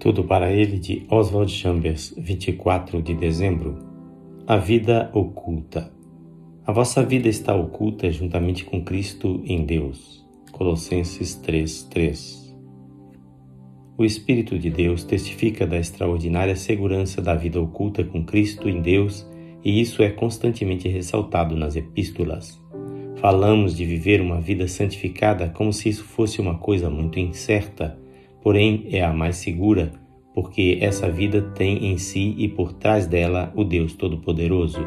Tudo para ele de Oswald Chambers, 24 de dezembro. A vida oculta. A vossa vida está oculta juntamente com Cristo em Deus. Colossenses 3:3. O Espírito de Deus testifica da extraordinária segurança da vida oculta com Cristo em Deus, e isso é constantemente ressaltado nas epístolas. Falamos de viver uma vida santificada como se isso fosse uma coisa muito incerta porém é a mais segura, porque essa vida tem em si e por trás dela o Deus Todo-Poderoso.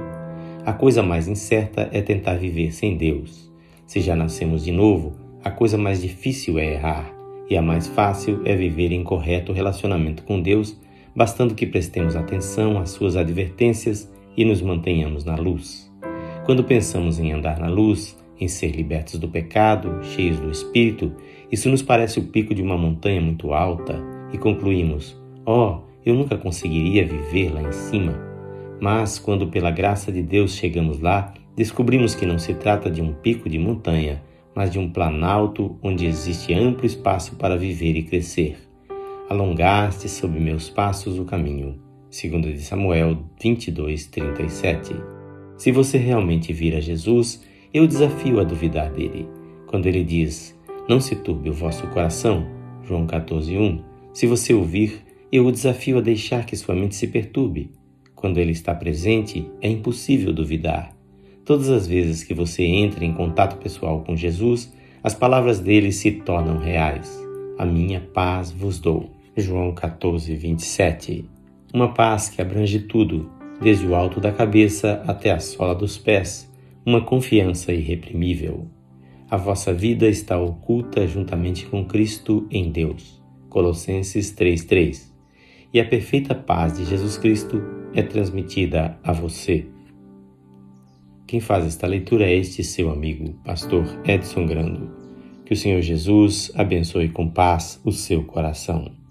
A coisa mais incerta é tentar viver sem Deus. Se já nascemos de novo, a coisa mais difícil é errar, e a mais fácil é viver em correto relacionamento com Deus, bastando que prestemos atenção às suas advertências e nos mantenhamos na luz. Quando pensamos em andar na luz, em ser libertos do pecado, cheios do Espírito, isso nos parece o pico de uma montanha muito alta e concluímos: Oh, eu nunca conseguiria viver lá em cima. Mas, quando pela graça de Deus chegamos lá, descobrimos que não se trata de um pico de montanha, mas de um planalto onde existe amplo espaço para viver e crescer. Alongaste sob meus passos o caminho. 2 de Samuel 22, 37. Se você realmente vir a Jesus, eu desafio a duvidar dele. Quando ele diz: Não se turbe o vosso coração, João 14:1. Se você ouvir, eu o desafio a deixar que sua mente se perturbe. Quando ele está presente, é impossível duvidar. Todas as vezes que você entra em contato pessoal com Jesus, as palavras dele se tornam reais. A minha paz vos dou. João 14, 27. Uma paz que abrange tudo, desde o alto da cabeça até a sola dos pés uma confiança irreprimível. A vossa vida está oculta juntamente com Cristo em Deus. Colossenses 3:3. E a perfeita paz de Jesus Cristo é transmitida a você. Quem faz esta leitura é este seu amigo, pastor Edson Grando. Que o Senhor Jesus abençoe com paz o seu coração.